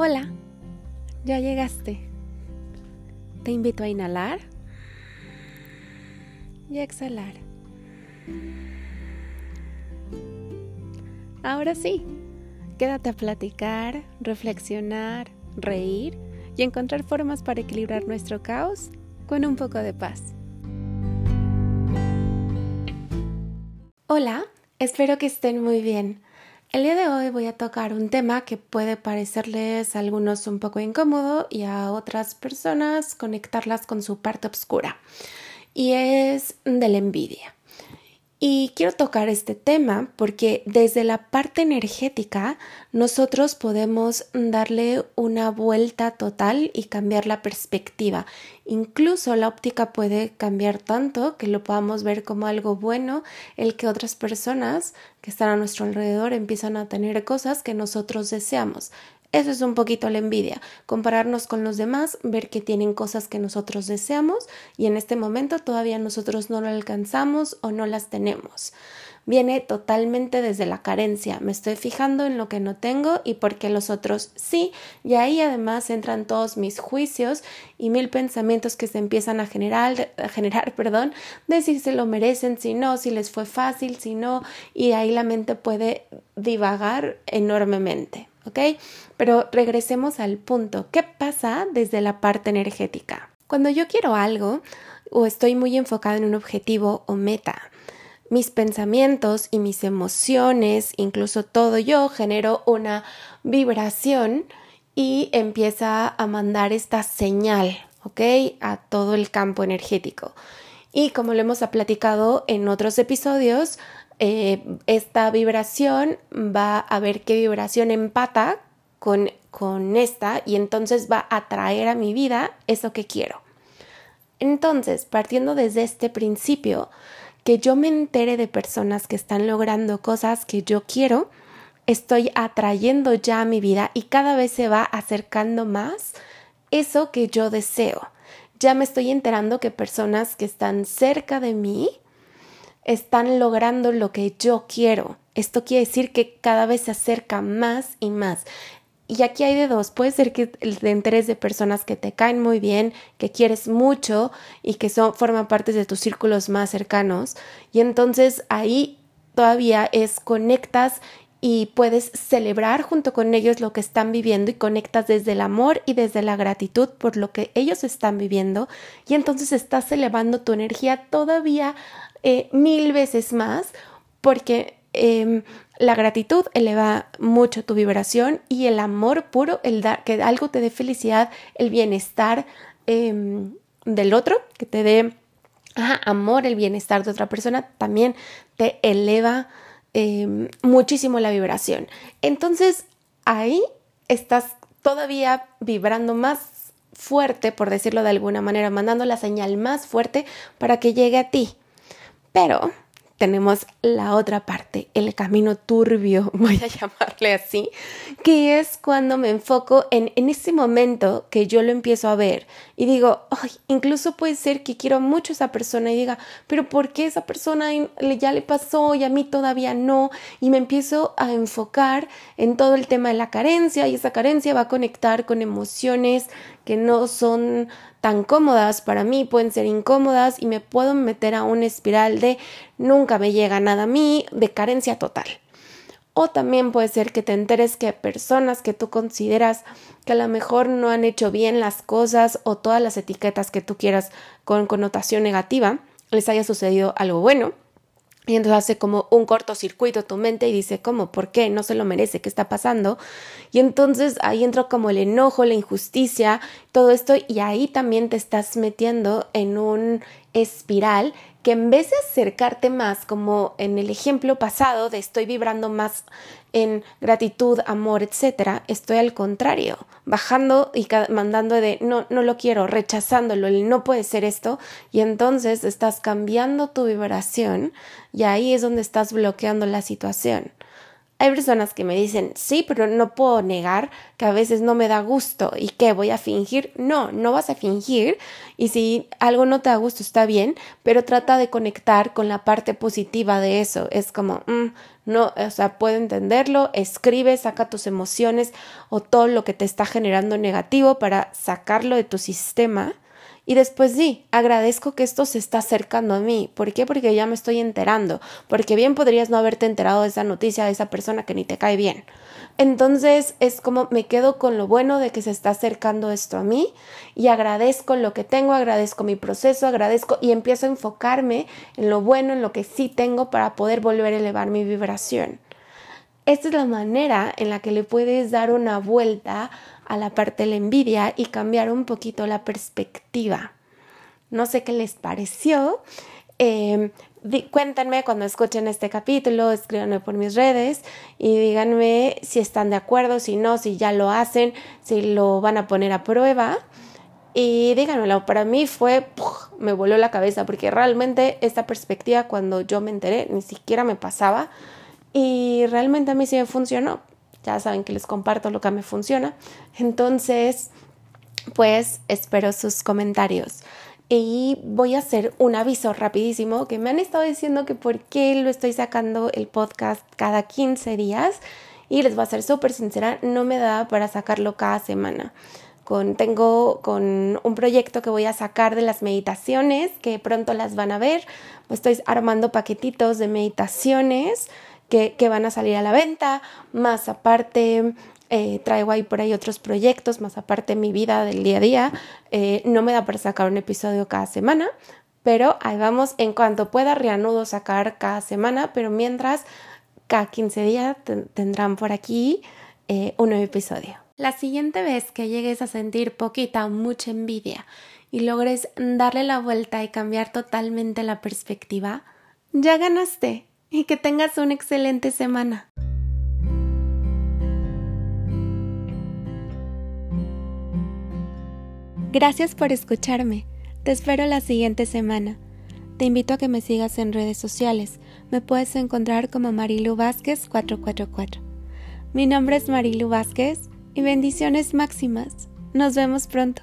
Hola, ya llegaste. Te invito a inhalar y a exhalar. Ahora sí, quédate a platicar, reflexionar, reír y encontrar formas para equilibrar nuestro caos con un poco de paz. Hola, espero que estén muy bien. El día de hoy voy a tocar un tema que puede parecerles a algunos un poco incómodo y a otras personas conectarlas con su parte oscura. Y es de la envidia. Y quiero tocar este tema porque desde la parte energética nosotros podemos darle una vuelta total y cambiar la perspectiva. Incluso la óptica puede cambiar tanto que lo podamos ver como algo bueno el que otras personas que están a nuestro alrededor empiezan a tener cosas que nosotros deseamos. Eso es un poquito la envidia, compararnos con los demás, ver que tienen cosas que nosotros deseamos y en este momento todavía nosotros no lo alcanzamos o no las tenemos. Viene totalmente desde la carencia, me estoy fijando en lo que no tengo y porque los otros sí, y ahí además entran todos mis juicios y mil pensamientos que se empiezan a generar, a generar, perdón, de si se lo merecen, si no, si les fue fácil, si no, y ahí la mente puede divagar enormemente. ¿Ok? Pero regresemos al punto. ¿Qué pasa desde la parte energética? Cuando yo quiero algo o estoy muy enfocado en un objetivo o meta, mis pensamientos y mis emociones, incluso todo yo, genero una vibración y empieza a mandar esta señal, ¿ok? A todo el campo energético. Y como lo hemos platicado en otros episodios, eh, esta vibración va a ver qué vibración empata con, con esta y entonces va a traer a mi vida eso que quiero. Entonces, partiendo desde este principio, que yo me entere de personas que están logrando cosas que yo quiero, estoy atrayendo ya a mi vida y cada vez se va acercando más eso que yo deseo. Ya me estoy enterando que personas que están cerca de mí están logrando lo que yo quiero. Esto quiere decir que cada vez se acerca más y más. Y aquí hay de dos. Puede ser que te enteres de personas que te caen muy bien, que quieres mucho y que son, forman parte de tus círculos más cercanos. Y entonces ahí todavía es conectas y puedes celebrar junto con ellos lo que están viviendo y conectas desde el amor y desde la gratitud por lo que ellos están viviendo. Y entonces estás elevando tu energía todavía eh, mil veces más porque em, la gratitud eleva mucho tu vibración y el amor puro, el dar que algo te dé felicidad, el bienestar em, del otro, que te dé amor, el bienestar de otra persona, también te eleva em, muchísimo la vibración. Entonces ahí estás todavía vibrando más fuerte, por decirlo de alguna manera, mandando la señal más fuerte para que llegue a ti. Pero tenemos la otra parte, el camino turbio, voy a llamarle así, que es cuando me enfoco en, en ese momento que yo lo empiezo a ver y digo, ay, incluso puede ser que quiero mucho a esa persona y diga, pero ¿por qué esa persona ya le pasó y a mí todavía no? Y me empiezo a enfocar en todo el tema de la carencia y esa carencia va a conectar con emociones que no son tan cómodas para mí, pueden ser incómodas y me puedo meter a una espiral de nunca me llega nada a mí, de carencia total. O también puede ser que te enteres que personas que tú consideras que a lo mejor no han hecho bien las cosas o todas las etiquetas que tú quieras con connotación negativa, les haya sucedido algo bueno y entonces hace como un cortocircuito tu mente y dice, ¿cómo? ¿Por qué? No se lo merece, ¿qué está pasando? Y entonces ahí entra como el enojo, la injusticia, todo esto, y ahí también te estás metiendo en un espiral que en vez de acercarte más, como en el ejemplo pasado de estoy vibrando más en gratitud, amor, etcétera, estoy al contrario, bajando y mandando de no, no lo quiero, rechazándolo, no puede ser esto, y entonces estás cambiando tu vibración y ahí es donde estás bloqueando la situación. Hay personas que me dicen, sí, pero no puedo negar que a veces no me da gusto y que voy a fingir. No, no vas a fingir y si algo no te da gusto está bien, pero trata de conectar con la parte positiva de eso. Es como, mm, no, o sea, puedo entenderlo, escribe, saca tus emociones o todo lo que te está generando negativo para sacarlo de tu sistema y después sí, agradezco que esto se está acercando a mí. ¿Por qué? Porque ya me estoy enterando. Porque bien podrías no haberte enterado de esa noticia de esa persona que ni te cae bien. Entonces es como me quedo con lo bueno de que se está acercando esto a mí y agradezco lo que tengo, agradezco mi proceso, agradezco y empiezo a enfocarme en lo bueno, en lo que sí tengo para poder volver a elevar mi vibración. Esta es la manera en la que le puedes dar una vuelta a la parte de la envidia y cambiar un poquito la perspectiva. No sé qué les pareció. Eh, cuéntenme cuando escuchen este capítulo, escríbanme por mis redes y díganme si están de acuerdo, si no, si ya lo hacen, si lo van a poner a prueba. Y díganmelo, para mí fue, me voló la cabeza porque realmente esta perspectiva cuando yo me enteré ni siquiera me pasaba y realmente a mí sí me funcionó ya saben que les comparto lo que me funciona. Entonces, pues espero sus comentarios. Y voy a hacer un aviso rapidísimo que me han estado diciendo que por qué lo estoy sacando el podcast cada 15 días. Y les voy a ser súper sincera, no me da para sacarlo cada semana. Con, tengo con un proyecto que voy a sacar de las meditaciones, que pronto las van a ver. Estoy armando paquetitos de meditaciones que, van a salir a la venta, más aparte eh, traigo ahí por ahí otros proyectos, más aparte mi vida del día a día. Eh, no me da para sacar un episodio cada semana, pero ahí vamos. En cuanto pueda, reanudo sacar cada semana, pero mientras, cada 15 días tendrán por aquí eh, un nuevo episodio. La siguiente vez que llegues a sentir poquita o mucha envidia y logres darle la vuelta y cambiar totalmente la perspectiva, ya ganaste y que tengas una excelente semana. Gracias por escucharme. Te espero la siguiente semana. Te invito a que me sigas en redes sociales. Me puedes encontrar como Marilu Vázquez 444. Mi nombre es Marilu Vázquez y bendiciones máximas. Nos vemos pronto.